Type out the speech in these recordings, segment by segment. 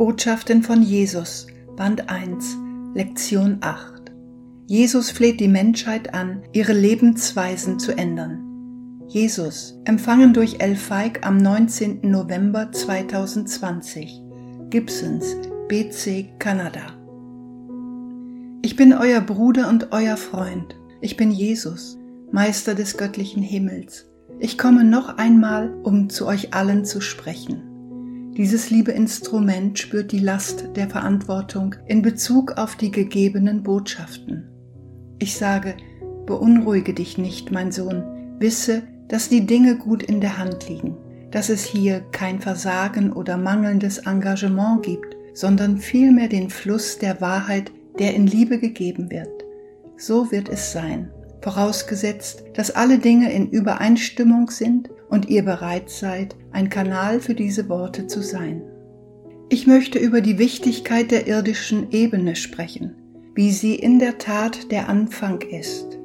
Botschaften von Jesus, Band 1, Lektion 8. Jesus fleht die Menschheit an, ihre Lebensweisen zu ändern. Jesus, empfangen durch El Feig am 19. November 2020. Gibsons, BC, Kanada. Ich bin euer Bruder und euer Freund. Ich bin Jesus, Meister des göttlichen Himmels. Ich komme noch einmal, um zu euch allen zu sprechen. Dieses liebe Instrument spürt die Last der Verantwortung in Bezug auf die gegebenen Botschaften. Ich sage, beunruhige dich nicht, mein Sohn, wisse, dass die Dinge gut in der Hand liegen, dass es hier kein Versagen oder mangelndes Engagement gibt, sondern vielmehr den Fluss der Wahrheit, der in Liebe gegeben wird. So wird es sein, vorausgesetzt, dass alle Dinge in Übereinstimmung sind und ihr bereit seid, ein Kanal für diese Worte zu sein. Ich möchte über die Wichtigkeit der irdischen Ebene sprechen, wie sie in der Tat der Anfang ist,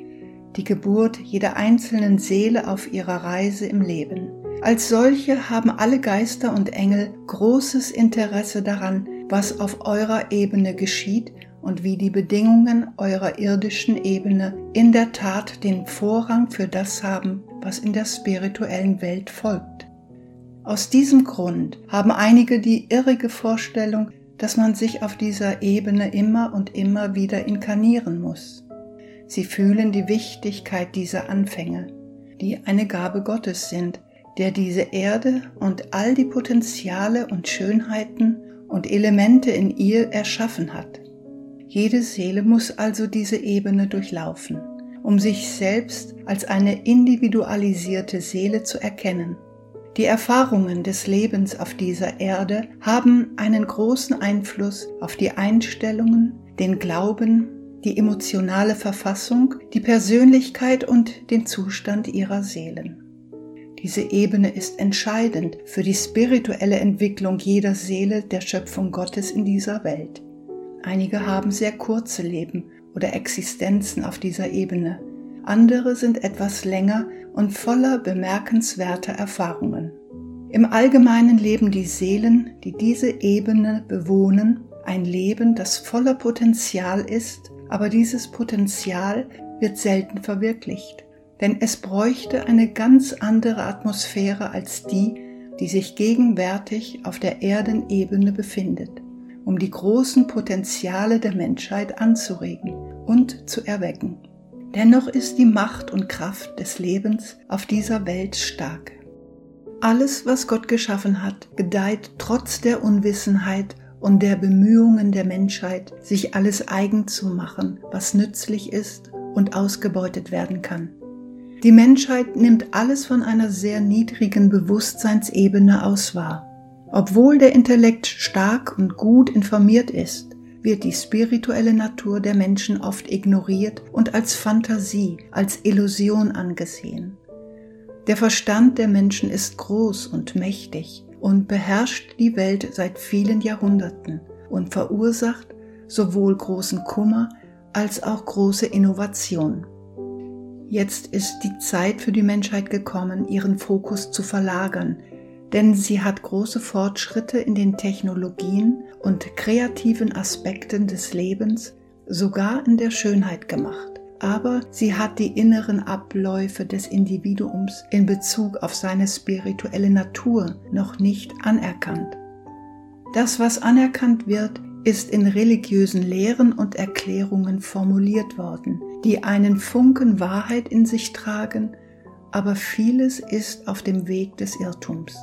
die Geburt jeder einzelnen Seele auf ihrer Reise im Leben. Als solche haben alle Geister und Engel großes Interesse daran, was auf eurer Ebene geschieht und wie die Bedingungen eurer irdischen Ebene in der Tat den Vorrang für das haben, was in der spirituellen Welt folgt. Aus diesem Grund haben einige die irrige Vorstellung, dass man sich auf dieser Ebene immer und immer wieder inkarnieren muss. Sie fühlen die Wichtigkeit dieser Anfänge, die eine Gabe Gottes sind, der diese Erde und all die Potenziale und Schönheiten und Elemente in ihr erschaffen hat. Jede Seele muss also diese Ebene durchlaufen, um sich selbst als eine individualisierte Seele zu erkennen. Die Erfahrungen des Lebens auf dieser Erde haben einen großen Einfluss auf die Einstellungen, den Glauben, die emotionale Verfassung, die Persönlichkeit und den Zustand ihrer Seelen. Diese Ebene ist entscheidend für die spirituelle Entwicklung jeder Seele der Schöpfung Gottes in dieser Welt. Einige haben sehr kurze Leben oder Existenzen auf dieser Ebene. Andere sind etwas länger und voller bemerkenswerter Erfahrungen. Im Allgemeinen leben die Seelen, die diese Ebene bewohnen, ein Leben, das voller Potenzial ist, aber dieses Potenzial wird selten verwirklicht, denn es bräuchte eine ganz andere Atmosphäre als die, die sich gegenwärtig auf der Erdenebene befindet um die großen Potenziale der Menschheit anzuregen und zu erwecken. Dennoch ist die Macht und Kraft des Lebens auf dieser Welt stark. Alles, was Gott geschaffen hat, gedeiht trotz der Unwissenheit und der Bemühungen der Menschheit, sich alles eigen zu machen, was nützlich ist und ausgebeutet werden kann. Die Menschheit nimmt alles von einer sehr niedrigen Bewusstseinsebene aus wahr. Obwohl der Intellekt stark und gut informiert ist, wird die spirituelle Natur der Menschen oft ignoriert und als Fantasie, als Illusion angesehen. Der Verstand der Menschen ist groß und mächtig und beherrscht die Welt seit vielen Jahrhunderten und verursacht sowohl großen Kummer als auch große Innovation. Jetzt ist die Zeit für die Menschheit gekommen, ihren Fokus zu verlagern denn sie hat große Fortschritte in den Technologien und kreativen Aspekten des Lebens, sogar in der Schönheit gemacht. Aber sie hat die inneren Abläufe des Individuums in Bezug auf seine spirituelle Natur noch nicht anerkannt. Das, was anerkannt wird, ist in religiösen Lehren und Erklärungen formuliert worden, die einen Funken Wahrheit in sich tragen, aber vieles ist auf dem Weg des Irrtums.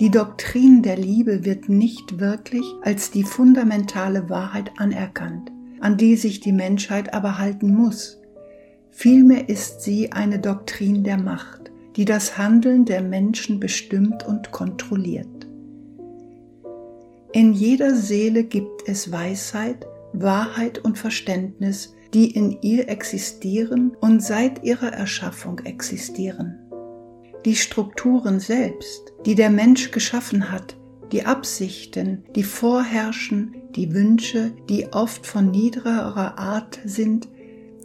Die Doktrin der Liebe wird nicht wirklich als die fundamentale Wahrheit anerkannt, an die sich die Menschheit aber halten muss. Vielmehr ist sie eine Doktrin der Macht, die das Handeln der Menschen bestimmt und kontrolliert. In jeder Seele gibt es Weisheit, Wahrheit und Verständnis, die in ihr existieren und seit ihrer Erschaffung existieren die Strukturen selbst, die der Mensch geschaffen hat, die Absichten, die vorherrschen, die Wünsche, die oft von niederer Art sind,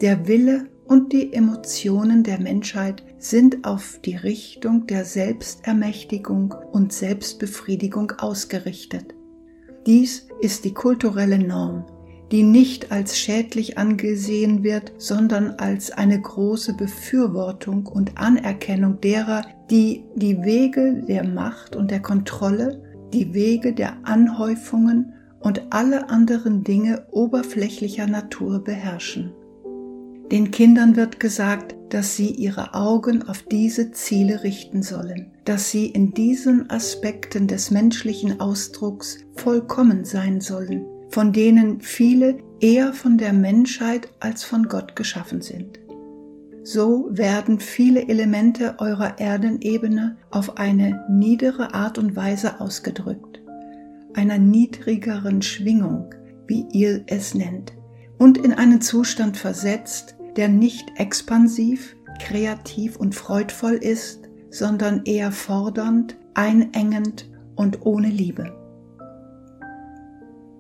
der Wille und die Emotionen der Menschheit sind auf die Richtung der Selbstermächtigung und Selbstbefriedigung ausgerichtet. Dies ist die kulturelle Norm, die nicht als schädlich angesehen wird, sondern als eine große Befürwortung und Anerkennung derer, die die Wege der Macht und der Kontrolle, die Wege der Anhäufungen und alle anderen Dinge oberflächlicher Natur beherrschen. Den Kindern wird gesagt, dass sie ihre Augen auf diese Ziele richten sollen, dass sie in diesen Aspekten des menschlichen Ausdrucks vollkommen sein sollen, von denen viele eher von der Menschheit als von Gott geschaffen sind. So werden viele Elemente eurer Erdenebene auf eine niedere Art und Weise ausgedrückt, einer niedrigeren Schwingung, wie ihr es nennt, und in einen Zustand versetzt, der nicht expansiv, kreativ und freudvoll ist, sondern eher fordernd, einengend und ohne Liebe.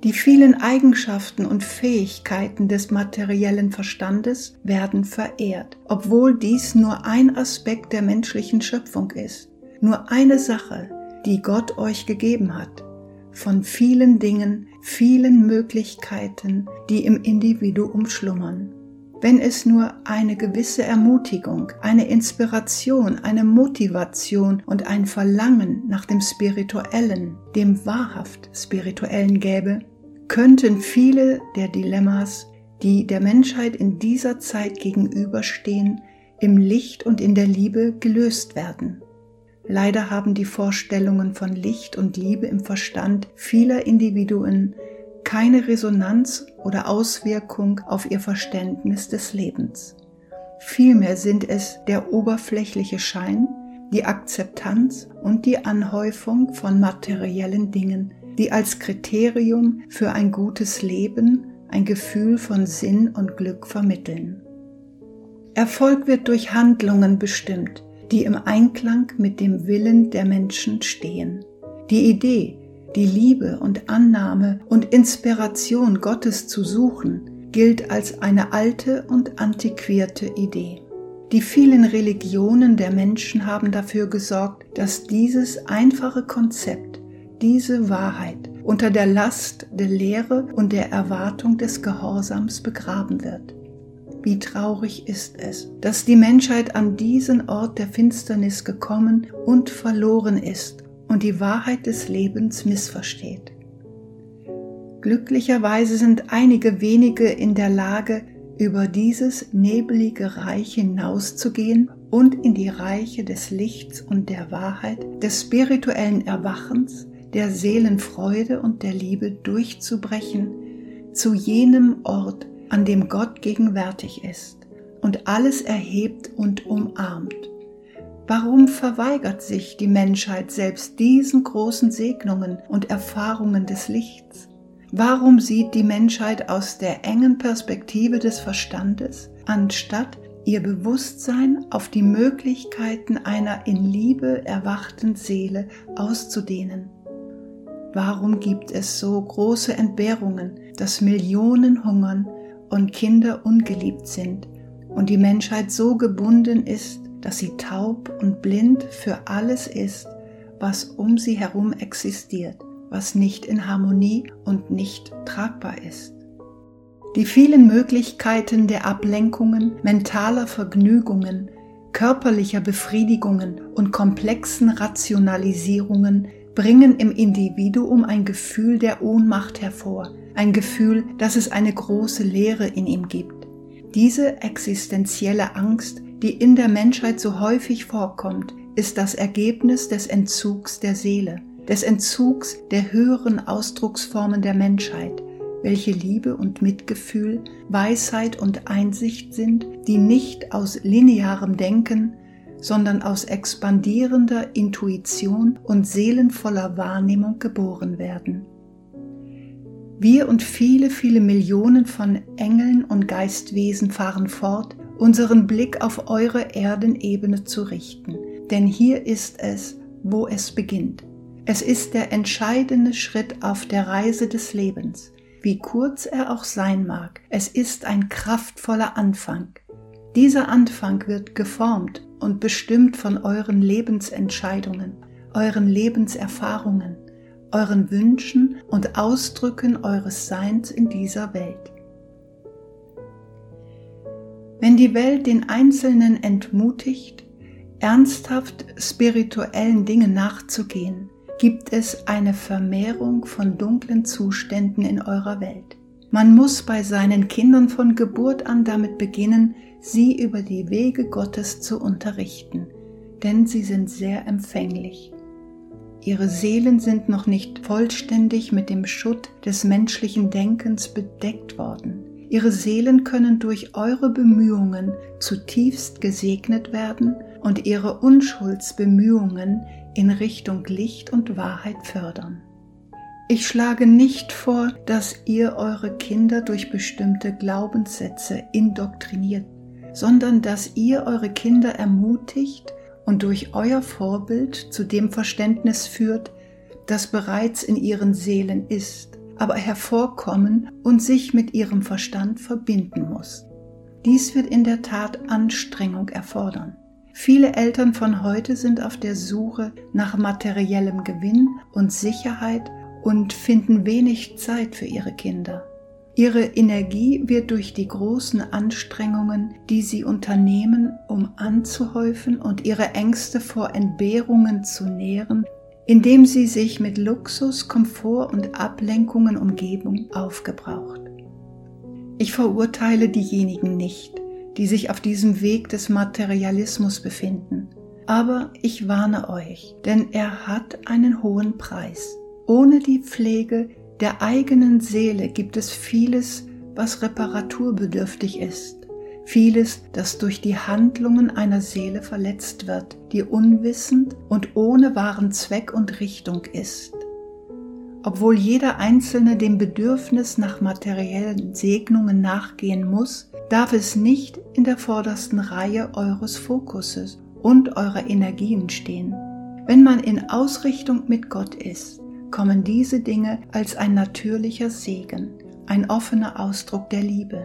Die vielen Eigenschaften und Fähigkeiten des materiellen Verstandes werden verehrt, obwohl dies nur ein Aspekt der menschlichen Schöpfung ist, nur eine Sache, die Gott euch gegeben hat, von vielen Dingen, vielen Möglichkeiten, die im Individuum schlummern. Wenn es nur eine gewisse Ermutigung, eine Inspiration, eine Motivation und ein Verlangen nach dem Spirituellen, dem wahrhaft Spirituellen gäbe, könnten viele der Dilemmas, die der Menschheit in dieser Zeit gegenüberstehen, im Licht und in der Liebe gelöst werden. Leider haben die Vorstellungen von Licht und Liebe im Verstand vieler Individuen keine Resonanz oder Auswirkung auf ihr Verständnis des Lebens. Vielmehr sind es der oberflächliche Schein, die Akzeptanz und die Anhäufung von materiellen Dingen, die als Kriterium für ein gutes Leben ein Gefühl von Sinn und Glück vermitteln. Erfolg wird durch Handlungen bestimmt, die im Einklang mit dem Willen der Menschen stehen. Die Idee, die Liebe und Annahme und Inspiration Gottes zu suchen, gilt als eine alte und antiquierte Idee. Die vielen Religionen der Menschen haben dafür gesorgt, dass dieses einfache Konzept, diese Wahrheit unter der Last der Lehre und der Erwartung des Gehorsams begraben wird. Wie traurig ist es, dass die Menschheit an diesen Ort der Finsternis gekommen und verloren ist und die Wahrheit des Lebens missversteht. Glücklicherweise sind einige wenige in der Lage, über dieses nebelige Reich hinauszugehen und in die Reiche des Lichts und der Wahrheit, des spirituellen Erwachens, der Seelenfreude und der Liebe durchzubrechen, zu jenem Ort, an dem Gott gegenwärtig ist und alles erhebt und umarmt. Warum verweigert sich die Menschheit selbst diesen großen Segnungen und Erfahrungen des Lichts? Warum sieht die Menschheit aus der engen Perspektive des Verstandes, anstatt ihr Bewusstsein auf die Möglichkeiten einer in Liebe erwachten Seele auszudehnen? Warum gibt es so große Entbehrungen, dass Millionen hungern und Kinder ungeliebt sind und die Menschheit so gebunden ist, dass sie taub und blind für alles ist, was um sie herum existiert, was nicht in Harmonie und nicht tragbar ist. Die vielen Möglichkeiten der Ablenkungen, mentaler Vergnügungen, körperlicher Befriedigungen und komplexen Rationalisierungen bringen im Individuum ein Gefühl der Ohnmacht hervor, ein Gefühl, dass es eine große Leere in ihm gibt. Diese existenzielle Angst die in der Menschheit so häufig vorkommt, ist das Ergebnis des Entzugs der Seele, des Entzugs der höheren Ausdrucksformen der Menschheit, welche Liebe und Mitgefühl, Weisheit und Einsicht sind, die nicht aus linearem Denken, sondern aus expandierender Intuition und seelenvoller Wahrnehmung geboren werden. Wir und viele, viele Millionen von Engeln und Geistwesen fahren fort, unseren Blick auf eure Erdenebene zu richten. Denn hier ist es, wo es beginnt. Es ist der entscheidende Schritt auf der Reise des Lebens, wie kurz er auch sein mag. Es ist ein kraftvoller Anfang. Dieser Anfang wird geformt und bestimmt von euren Lebensentscheidungen, euren Lebenserfahrungen, euren Wünschen und Ausdrücken eures Seins in dieser Welt. Wenn die Welt den Einzelnen entmutigt, ernsthaft spirituellen Dingen nachzugehen, gibt es eine Vermehrung von dunklen Zuständen in eurer Welt. Man muss bei seinen Kindern von Geburt an damit beginnen, sie über die Wege Gottes zu unterrichten, denn sie sind sehr empfänglich. Ihre Seelen sind noch nicht vollständig mit dem Schutt des menschlichen Denkens bedeckt worden. Ihre Seelen können durch eure Bemühungen zutiefst gesegnet werden und ihre Unschuldsbemühungen in Richtung Licht und Wahrheit fördern. Ich schlage nicht vor, dass ihr eure Kinder durch bestimmte Glaubenssätze indoktriniert, sondern dass ihr eure Kinder ermutigt und durch euer Vorbild zu dem Verständnis führt, das bereits in ihren Seelen ist, aber hervorkommen und sich mit ihrem Verstand verbinden muss. Dies wird in der Tat Anstrengung erfordern. Viele Eltern von heute sind auf der Suche nach materiellem Gewinn und Sicherheit und finden wenig Zeit für ihre Kinder. Ihre Energie wird durch die großen Anstrengungen, die sie unternehmen, um anzuhäufen und ihre Ängste vor Entbehrungen zu nähren, indem sie sich mit Luxus, Komfort und Ablenkungen umgeben, aufgebraucht. Ich verurteile diejenigen nicht, die sich auf diesem Weg des Materialismus befinden, aber ich warne euch, denn er hat einen hohen Preis. Ohne die Pflege der eigenen Seele gibt es vieles, was reparaturbedürftig ist, vieles, das durch die Handlungen einer Seele verletzt wird, die unwissend und ohne wahren Zweck und Richtung ist. Obwohl jeder Einzelne dem Bedürfnis nach materiellen Segnungen nachgehen muss, darf es nicht in der vordersten Reihe eures Fokuses und eurer Energien stehen. Wenn man in Ausrichtung mit Gott ist, kommen diese Dinge als ein natürlicher Segen, ein offener Ausdruck der Liebe,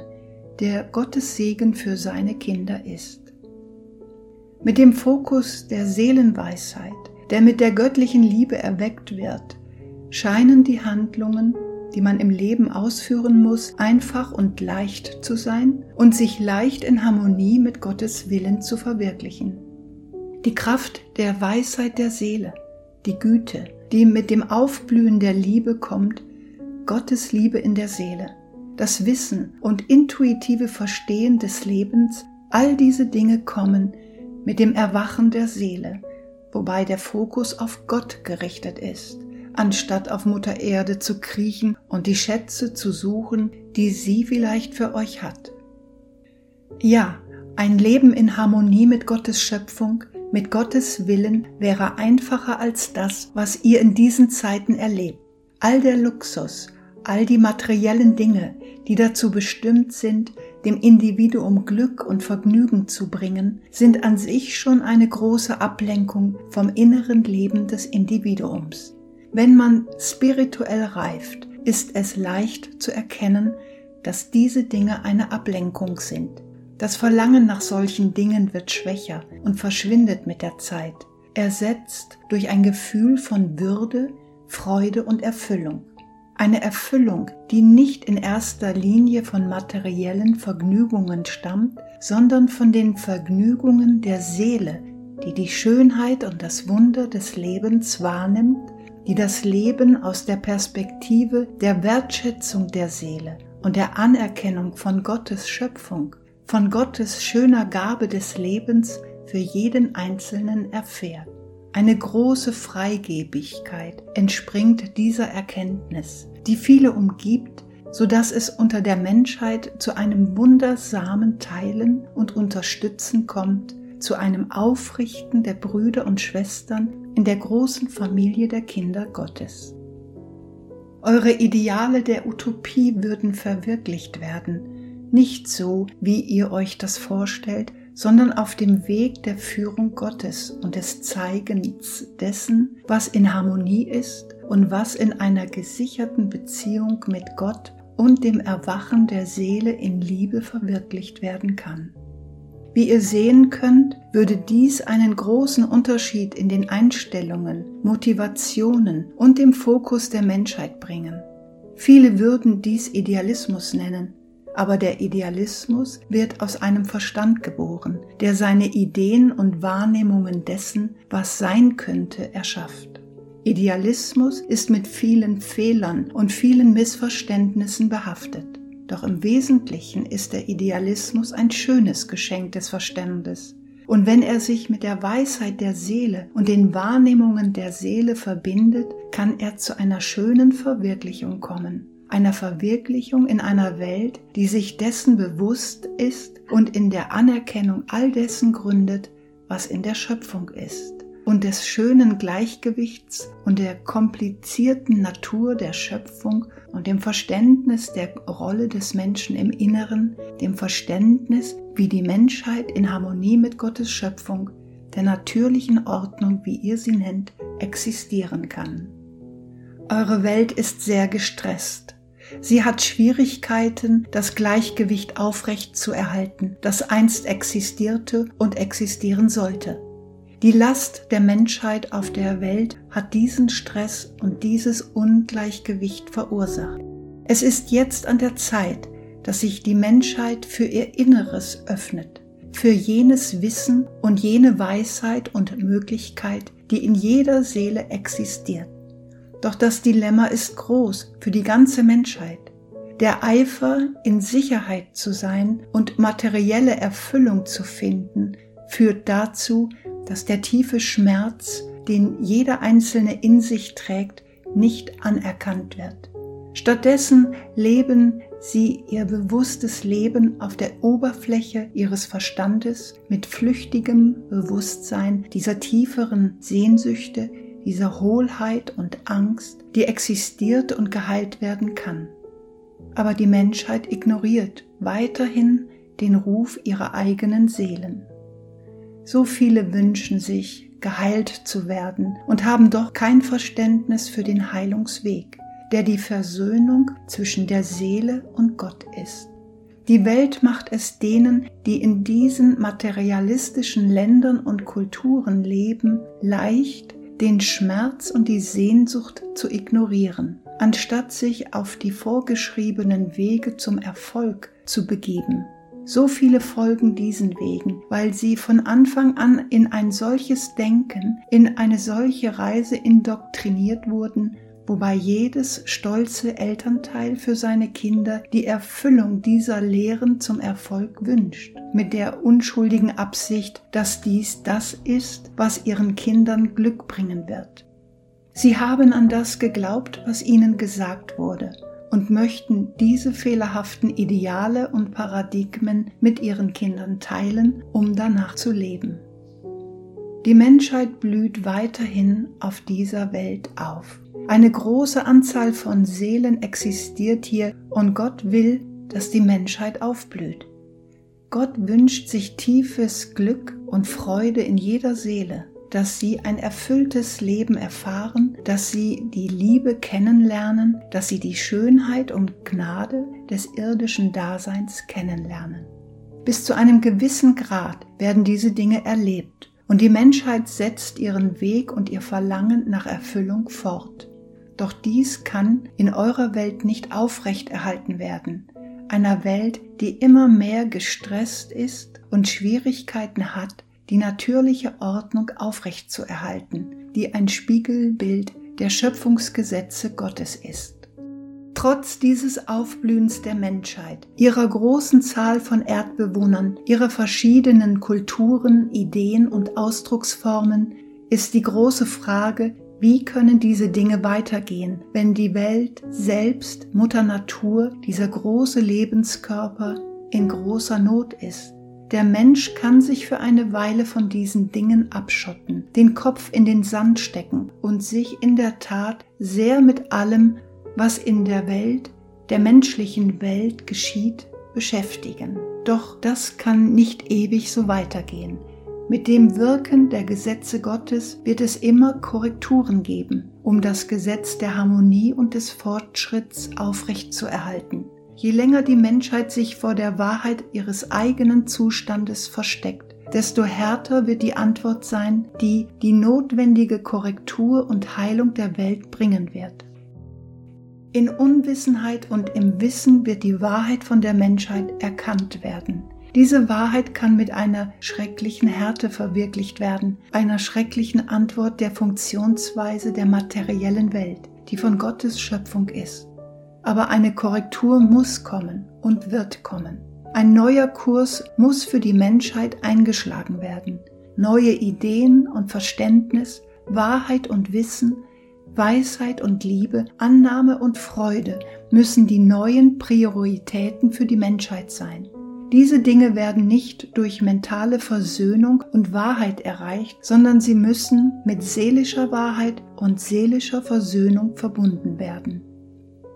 der Gottes Segen für seine Kinder ist. Mit dem Fokus der Seelenweisheit, der mit der göttlichen Liebe erweckt wird, scheinen die Handlungen, die man im Leben ausführen muss, einfach und leicht zu sein und sich leicht in Harmonie mit Gottes Willen zu verwirklichen. Die Kraft der Weisheit der Seele, die Güte, die mit dem Aufblühen der Liebe kommt, Gottes Liebe in der Seele, das Wissen und intuitive Verstehen des Lebens, all diese Dinge kommen mit dem Erwachen der Seele, wobei der Fokus auf Gott gerichtet ist, anstatt auf Mutter Erde zu kriechen und die Schätze zu suchen, die sie vielleicht für euch hat. Ja, ein Leben in Harmonie mit Gottes Schöpfung mit Gottes Willen wäre einfacher als das, was ihr in diesen Zeiten erlebt. All der Luxus, all die materiellen Dinge, die dazu bestimmt sind, dem Individuum Glück und Vergnügen zu bringen, sind an sich schon eine große Ablenkung vom inneren Leben des Individuums. Wenn man spirituell reift, ist es leicht zu erkennen, dass diese Dinge eine Ablenkung sind. Das Verlangen nach solchen Dingen wird schwächer und verschwindet mit der Zeit, ersetzt durch ein Gefühl von Würde, Freude und Erfüllung. Eine Erfüllung, die nicht in erster Linie von materiellen Vergnügungen stammt, sondern von den Vergnügungen der Seele, die die Schönheit und das Wunder des Lebens wahrnimmt, die das Leben aus der Perspektive der Wertschätzung der Seele und der Anerkennung von Gottes Schöpfung von Gottes schöner Gabe des Lebens für jeden Einzelnen erfährt. Eine große Freigebigkeit entspringt dieser Erkenntnis, die viele umgibt, so dass es unter der Menschheit zu einem wundersamen Teilen und Unterstützen kommt, zu einem Aufrichten der Brüder und Schwestern in der großen Familie der Kinder Gottes. Eure Ideale der Utopie würden verwirklicht werden, nicht so, wie ihr euch das vorstellt, sondern auf dem Weg der Führung Gottes und des Zeigens dessen, was in Harmonie ist und was in einer gesicherten Beziehung mit Gott und dem Erwachen der Seele in Liebe verwirklicht werden kann. Wie ihr sehen könnt, würde dies einen großen Unterschied in den Einstellungen, Motivationen und dem Fokus der Menschheit bringen. Viele würden dies Idealismus nennen, aber der Idealismus wird aus einem Verstand geboren, der seine Ideen und Wahrnehmungen dessen, was sein könnte, erschafft. Idealismus ist mit vielen Fehlern und vielen Missverständnissen behaftet. Doch im Wesentlichen ist der Idealismus ein schönes Geschenk des Verstandes. Und wenn er sich mit der Weisheit der Seele und den Wahrnehmungen der Seele verbindet, kann er zu einer schönen Verwirklichung kommen. Einer Verwirklichung in einer Welt, die sich dessen bewusst ist und in der Anerkennung all dessen gründet, was in der Schöpfung ist und des schönen Gleichgewichts und der komplizierten Natur der Schöpfung und dem Verständnis der Rolle des Menschen im Inneren, dem Verständnis, wie die Menschheit in Harmonie mit Gottes Schöpfung, der natürlichen Ordnung, wie ihr sie nennt, existieren kann. Eure Welt ist sehr gestresst. Sie hat Schwierigkeiten, das Gleichgewicht aufrecht zu erhalten, das einst existierte und existieren sollte. Die Last der Menschheit auf der Welt hat diesen Stress und dieses Ungleichgewicht verursacht. Es ist jetzt an der Zeit, dass sich die Menschheit für ihr Inneres öffnet, für jenes Wissen und jene Weisheit und Möglichkeit, die in jeder Seele existiert. Doch das Dilemma ist groß für die ganze Menschheit. Der Eifer, in Sicherheit zu sein und materielle Erfüllung zu finden, führt dazu, dass der tiefe Schmerz, den jeder Einzelne in sich trägt, nicht anerkannt wird. Stattdessen leben sie ihr bewusstes Leben auf der Oberfläche ihres Verstandes mit flüchtigem Bewusstsein dieser tieferen Sehnsüchte, dieser Hohlheit und Angst, die existiert und geheilt werden kann. Aber die Menschheit ignoriert weiterhin den Ruf ihrer eigenen Seelen. So viele wünschen sich, geheilt zu werden und haben doch kein Verständnis für den Heilungsweg, der die Versöhnung zwischen der Seele und Gott ist. Die Welt macht es denen, die in diesen materialistischen Ländern und Kulturen leben, leicht, den Schmerz und die Sehnsucht zu ignorieren, anstatt sich auf die vorgeschriebenen Wege zum Erfolg zu begeben. So viele folgen diesen Wegen, weil sie von Anfang an in ein solches Denken, in eine solche Reise indoktriniert wurden, wobei jedes stolze Elternteil für seine Kinder die Erfüllung dieser Lehren zum Erfolg wünscht, mit der unschuldigen Absicht, dass dies das ist, was ihren Kindern Glück bringen wird. Sie haben an das geglaubt, was ihnen gesagt wurde, und möchten diese fehlerhaften Ideale und Paradigmen mit ihren Kindern teilen, um danach zu leben. Die Menschheit blüht weiterhin auf dieser Welt auf. Eine große Anzahl von Seelen existiert hier und Gott will, dass die Menschheit aufblüht. Gott wünscht sich tiefes Glück und Freude in jeder Seele dass sie ein erfülltes Leben erfahren, dass sie die Liebe kennenlernen, dass sie die Schönheit und Gnade des irdischen Daseins kennenlernen. Bis zu einem gewissen Grad werden diese Dinge erlebt und die Menschheit setzt ihren Weg und ihr Verlangen nach Erfüllung fort. Doch dies kann in eurer Welt nicht aufrechterhalten werden, einer Welt, die immer mehr gestresst ist und Schwierigkeiten hat, die natürliche Ordnung aufrechtzuerhalten, die ein Spiegelbild der Schöpfungsgesetze Gottes ist. Trotz dieses Aufblühens der Menschheit, ihrer großen Zahl von Erdbewohnern, ihrer verschiedenen Kulturen, Ideen und Ausdrucksformen, ist die große Frage, wie können diese Dinge weitergehen, wenn die Welt selbst, Mutter Natur, dieser große Lebenskörper, in großer Not ist? Der Mensch kann sich für eine Weile von diesen Dingen abschotten, den Kopf in den Sand stecken und sich in der Tat sehr mit allem, was in der Welt, der menschlichen Welt geschieht, beschäftigen. Doch das kann nicht ewig so weitergehen. Mit dem Wirken der Gesetze Gottes wird es immer Korrekturen geben, um das Gesetz der Harmonie und des Fortschritts aufrechtzuerhalten. Je länger die Menschheit sich vor der Wahrheit ihres eigenen Zustandes versteckt, desto härter wird die Antwort sein, die die notwendige Korrektur und Heilung der Welt bringen wird. In Unwissenheit und im Wissen wird die Wahrheit von der Menschheit erkannt werden. Diese Wahrheit kann mit einer schrecklichen Härte verwirklicht werden, einer schrecklichen Antwort der Funktionsweise der materiellen Welt, die von Gottes Schöpfung ist. Aber eine Korrektur muss kommen und wird kommen. Ein neuer Kurs muss für die Menschheit eingeschlagen werden. Neue Ideen und Verständnis, Wahrheit und Wissen, Weisheit und Liebe, Annahme und Freude müssen die neuen Prioritäten für die Menschheit sein. Diese Dinge werden nicht durch mentale Versöhnung und Wahrheit erreicht, sondern sie müssen mit seelischer Wahrheit und seelischer Versöhnung verbunden werden.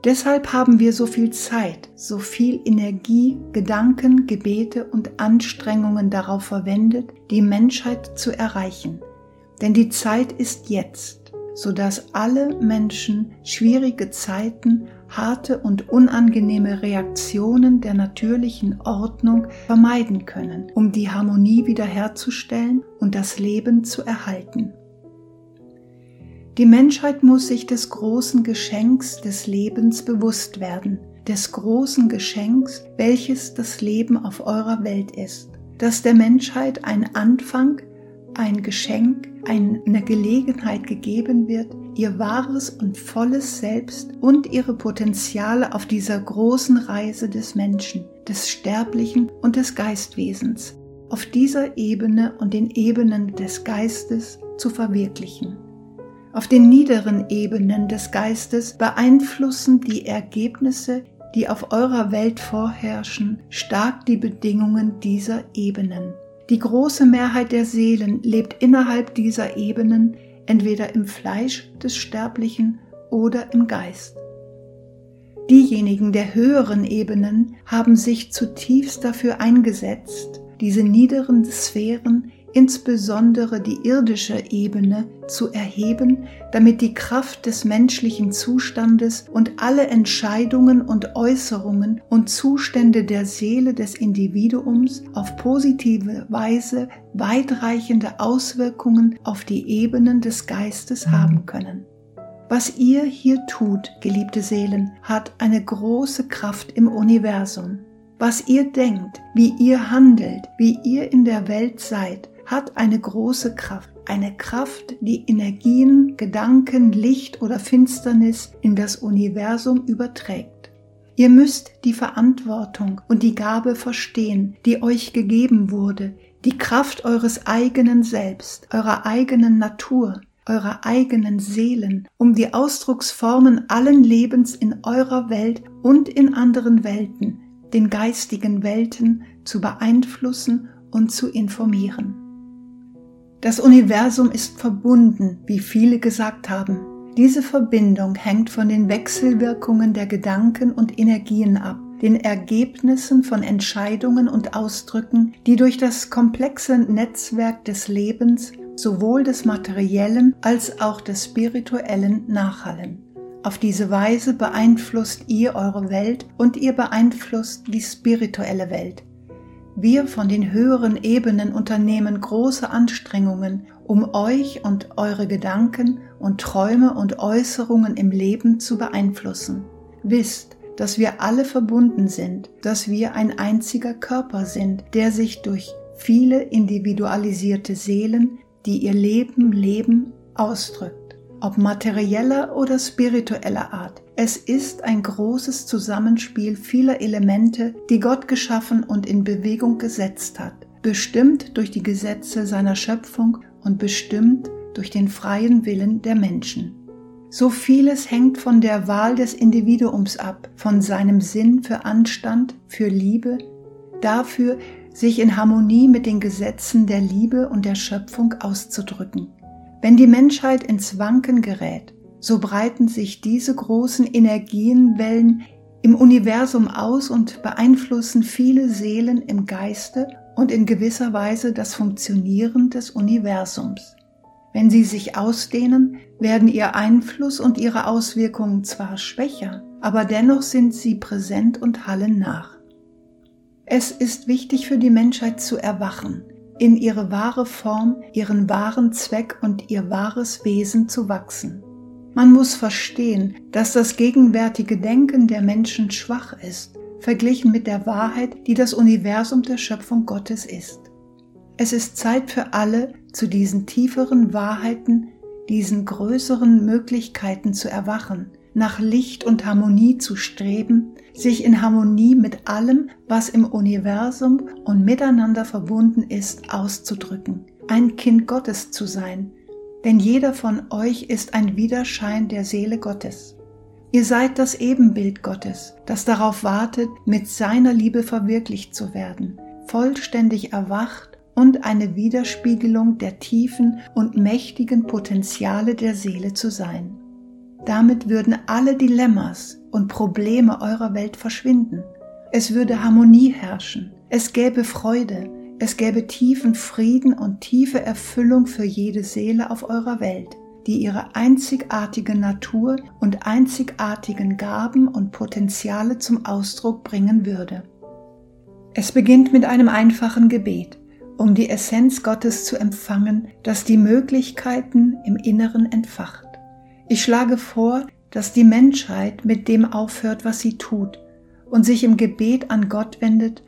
Deshalb haben wir so viel Zeit, so viel Energie, Gedanken, Gebete und Anstrengungen darauf verwendet, die Menschheit zu erreichen. Denn die Zeit ist jetzt, sodass alle Menschen schwierige Zeiten harte und unangenehme Reaktionen der natürlichen Ordnung vermeiden können, um die Harmonie wiederherzustellen und das Leben zu erhalten. Die Menschheit muss sich des großen Geschenks des Lebens bewusst werden, des großen Geschenks, welches das Leben auf eurer Welt ist, dass der Menschheit ein Anfang, ein Geschenk, eine Gelegenheit gegeben wird, ihr wahres und volles Selbst und ihre Potenziale auf dieser großen Reise des Menschen, des Sterblichen und des Geistwesens, auf dieser Ebene und den Ebenen des Geistes zu verwirklichen. Auf den niederen Ebenen des Geistes beeinflussen die Ergebnisse, die auf eurer Welt vorherrschen, stark die Bedingungen dieser Ebenen. Die große Mehrheit der Seelen lebt innerhalb dieser Ebenen entweder im Fleisch des Sterblichen oder im Geist. Diejenigen der höheren Ebenen haben sich zutiefst dafür eingesetzt, diese niederen Sphären, insbesondere die irdische Ebene, zu erheben, damit die Kraft des menschlichen Zustandes und alle Entscheidungen und Äußerungen und Zustände der Seele des Individuums auf positive Weise weitreichende Auswirkungen auf die Ebenen des Geistes haben können. Was ihr hier tut, geliebte Seelen, hat eine große Kraft im Universum. Was ihr denkt, wie ihr handelt, wie ihr in der Welt seid, hat eine große Kraft. Eine Kraft, die Energien, Gedanken, Licht oder Finsternis in das Universum überträgt. Ihr müsst die Verantwortung und die Gabe verstehen, die euch gegeben wurde, die Kraft eures eigenen Selbst, eurer eigenen Natur, eurer eigenen Seelen, um die Ausdrucksformen allen Lebens in eurer Welt und in anderen Welten, den geistigen Welten, zu beeinflussen und zu informieren. Das Universum ist verbunden, wie viele gesagt haben. Diese Verbindung hängt von den Wechselwirkungen der Gedanken und Energien ab, den Ergebnissen von Entscheidungen und Ausdrücken, die durch das komplexe Netzwerk des Lebens, sowohl des materiellen als auch des spirituellen, nachhallen. Auf diese Weise beeinflusst ihr eure Welt und ihr beeinflusst die spirituelle Welt. Wir von den höheren Ebenen unternehmen große Anstrengungen, um euch und eure Gedanken und Träume und Äußerungen im Leben zu beeinflussen. Wisst, dass wir alle verbunden sind, dass wir ein einziger Körper sind, der sich durch viele individualisierte Seelen, die ihr Leben leben, ausdrückt ob materieller oder spiritueller Art. Es ist ein großes Zusammenspiel vieler Elemente, die Gott geschaffen und in Bewegung gesetzt hat, bestimmt durch die Gesetze seiner Schöpfung und bestimmt durch den freien Willen der Menschen. So vieles hängt von der Wahl des Individuums ab, von seinem Sinn für Anstand, für Liebe, dafür, sich in Harmonie mit den Gesetzen der Liebe und der Schöpfung auszudrücken. Wenn die Menschheit ins Wanken gerät, so breiten sich diese großen Energienwellen im Universum aus und beeinflussen viele Seelen im Geiste und in gewisser Weise das Funktionieren des Universums. Wenn sie sich ausdehnen, werden ihr Einfluss und ihre Auswirkungen zwar schwächer, aber dennoch sind sie präsent und hallen nach. Es ist wichtig für die Menschheit zu erwachen, in ihre wahre Form, ihren wahren Zweck und ihr wahres Wesen zu wachsen. Man muss verstehen, dass das gegenwärtige Denken der Menschen schwach ist, verglichen mit der Wahrheit, die das Universum der Schöpfung Gottes ist. Es ist Zeit für alle, zu diesen tieferen Wahrheiten, diesen größeren Möglichkeiten zu erwachen, nach Licht und Harmonie zu streben, sich in Harmonie mit allem, was im Universum und miteinander verbunden ist, auszudrücken, ein Kind Gottes zu sein, denn jeder von euch ist ein Widerschein der Seele Gottes. Ihr seid das Ebenbild Gottes, das darauf wartet, mit seiner Liebe verwirklicht zu werden, vollständig erwacht und eine Widerspiegelung der tiefen und mächtigen Potenziale der Seele zu sein. Damit würden alle Dilemmas und Probleme eurer Welt verschwinden. Es würde Harmonie herrschen. Es gäbe Freude. Es gäbe tiefen Frieden und tiefe Erfüllung für jede Seele auf eurer Welt, die ihre einzigartige Natur und einzigartigen Gaben und Potenziale zum Ausdruck bringen würde. Es beginnt mit einem einfachen Gebet, um die Essenz Gottes zu empfangen, das die Möglichkeiten im Inneren entfacht. Ich schlage vor, dass die Menschheit mit dem aufhört, was sie tut, und sich im Gebet an Gott wendet,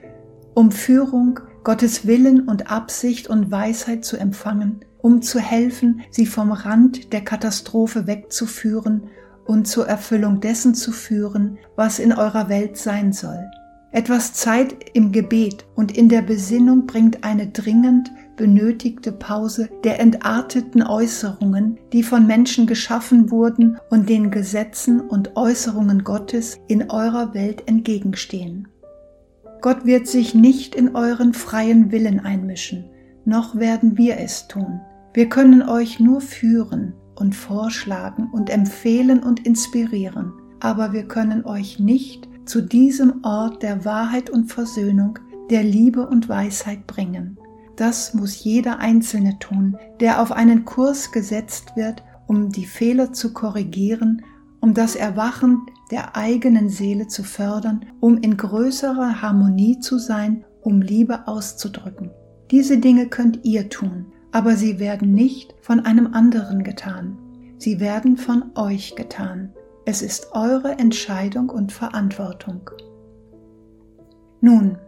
um Führung, Gottes Willen und Absicht und Weisheit zu empfangen, um zu helfen, sie vom Rand der Katastrophe wegzuführen und zur Erfüllung dessen zu führen, was in eurer Welt sein soll. Etwas Zeit im Gebet und in der Besinnung bringt eine dringend benötigte Pause der entarteten Äußerungen, die von Menschen geschaffen wurden und den Gesetzen und Äußerungen Gottes in eurer Welt entgegenstehen. Gott wird sich nicht in euren freien Willen einmischen, noch werden wir es tun. Wir können euch nur führen und vorschlagen und empfehlen und inspirieren, aber wir können euch nicht zu diesem Ort der Wahrheit und Versöhnung, der Liebe und Weisheit bringen. Das muss jeder Einzelne tun, der auf einen Kurs gesetzt wird, um die Fehler zu korrigieren um das Erwachen der eigenen Seele zu fördern, um in größerer Harmonie zu sein, um Liebe auszudrücken. Diese Dinge könnt ihr tun, aber sie werden nicht von einem anderen getan. Sie werden von euch getan. Es ist eure Entscheidung und Verantwortung. Nun,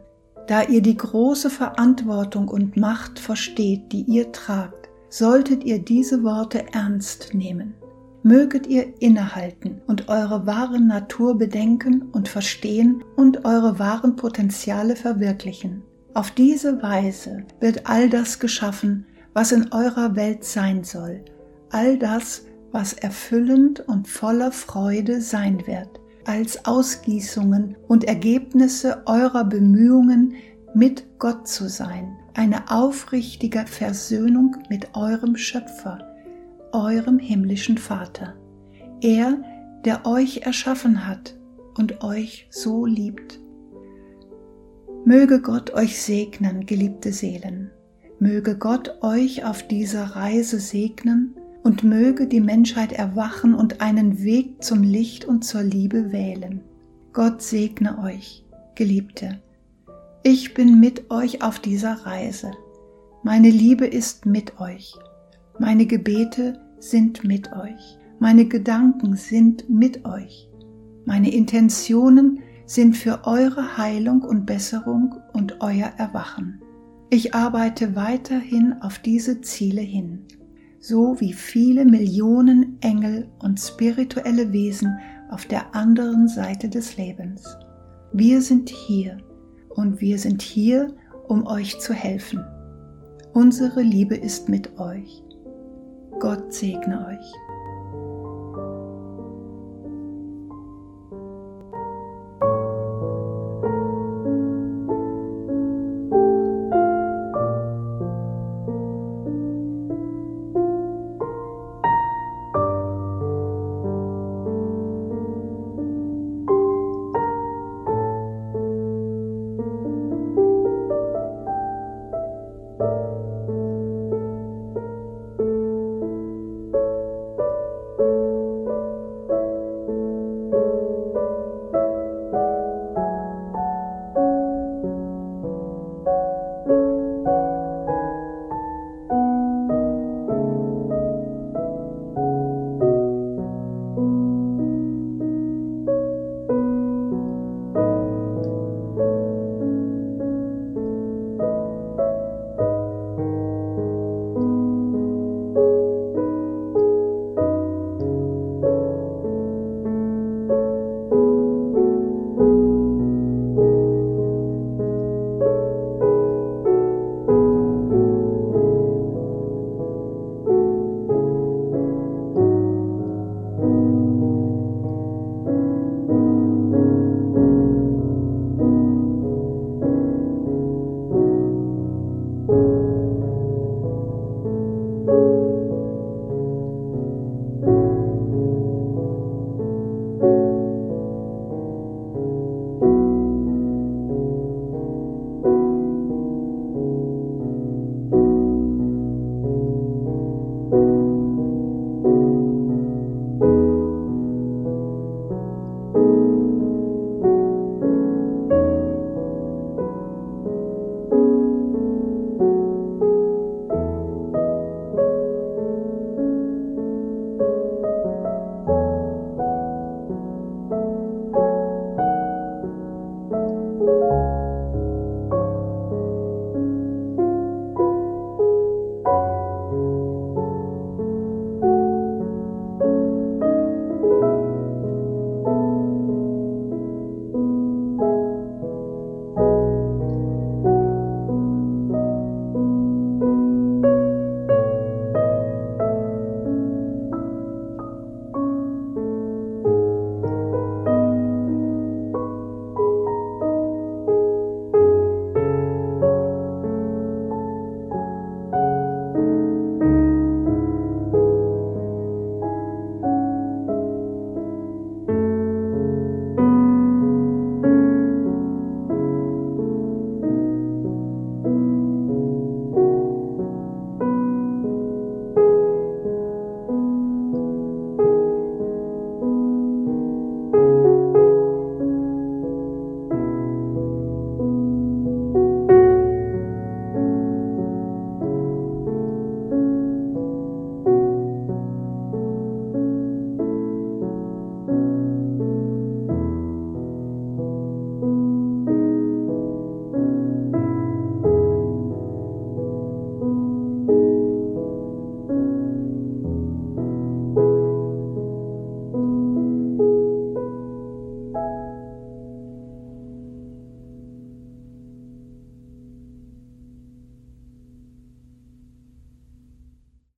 da ihr die große Verantwortung und Macht versteht, die ihr tragt, solltet ihr diese Worte ernst nehmen möget ihr innehalten und eure wahre Natur bedenken und verstehen und eure wahren Potenziale verwirklichen. Auf diese Weise wird all das geschaffen, was in eurer Welt sein soll, all das, was erfüllend und voller Freude sein wird, als Ausgießungen und Ergebnisse eurer Bemühungen, mit Gott zu sein, eine aufrichtige Versöhnung mit eurem Schöpfer, eurem himmlischen Vater. Er, der euch erschaffen hat und euch so liebt. Möge Gott euch segnen, geliebte Seelen. Möge Gott euch auf dieser Reise segnen und möge die Menschheit erwachen und einen Weg zum Licht und zur Liebe wählen. Gott segne euch, Geliebte. Ich bin mit euch auf dieser Reise. Meine Liebe ist mit euch. Meine Gebete sind mit euch. Meine Gedanken sind mit euch. Meine Intentionen sind für eure Heilung und Besserung und euer Erwachen. Ich arbeite weiterhin auf diese Ziele hin, so wie viele Millionen Engel und spirituelle Wesen auf der anderen Seite des Lebens. Wir sind hier und wir sind hier, um euch zu helfen. Unsere Liebe ist mit euch. Gott segne euch.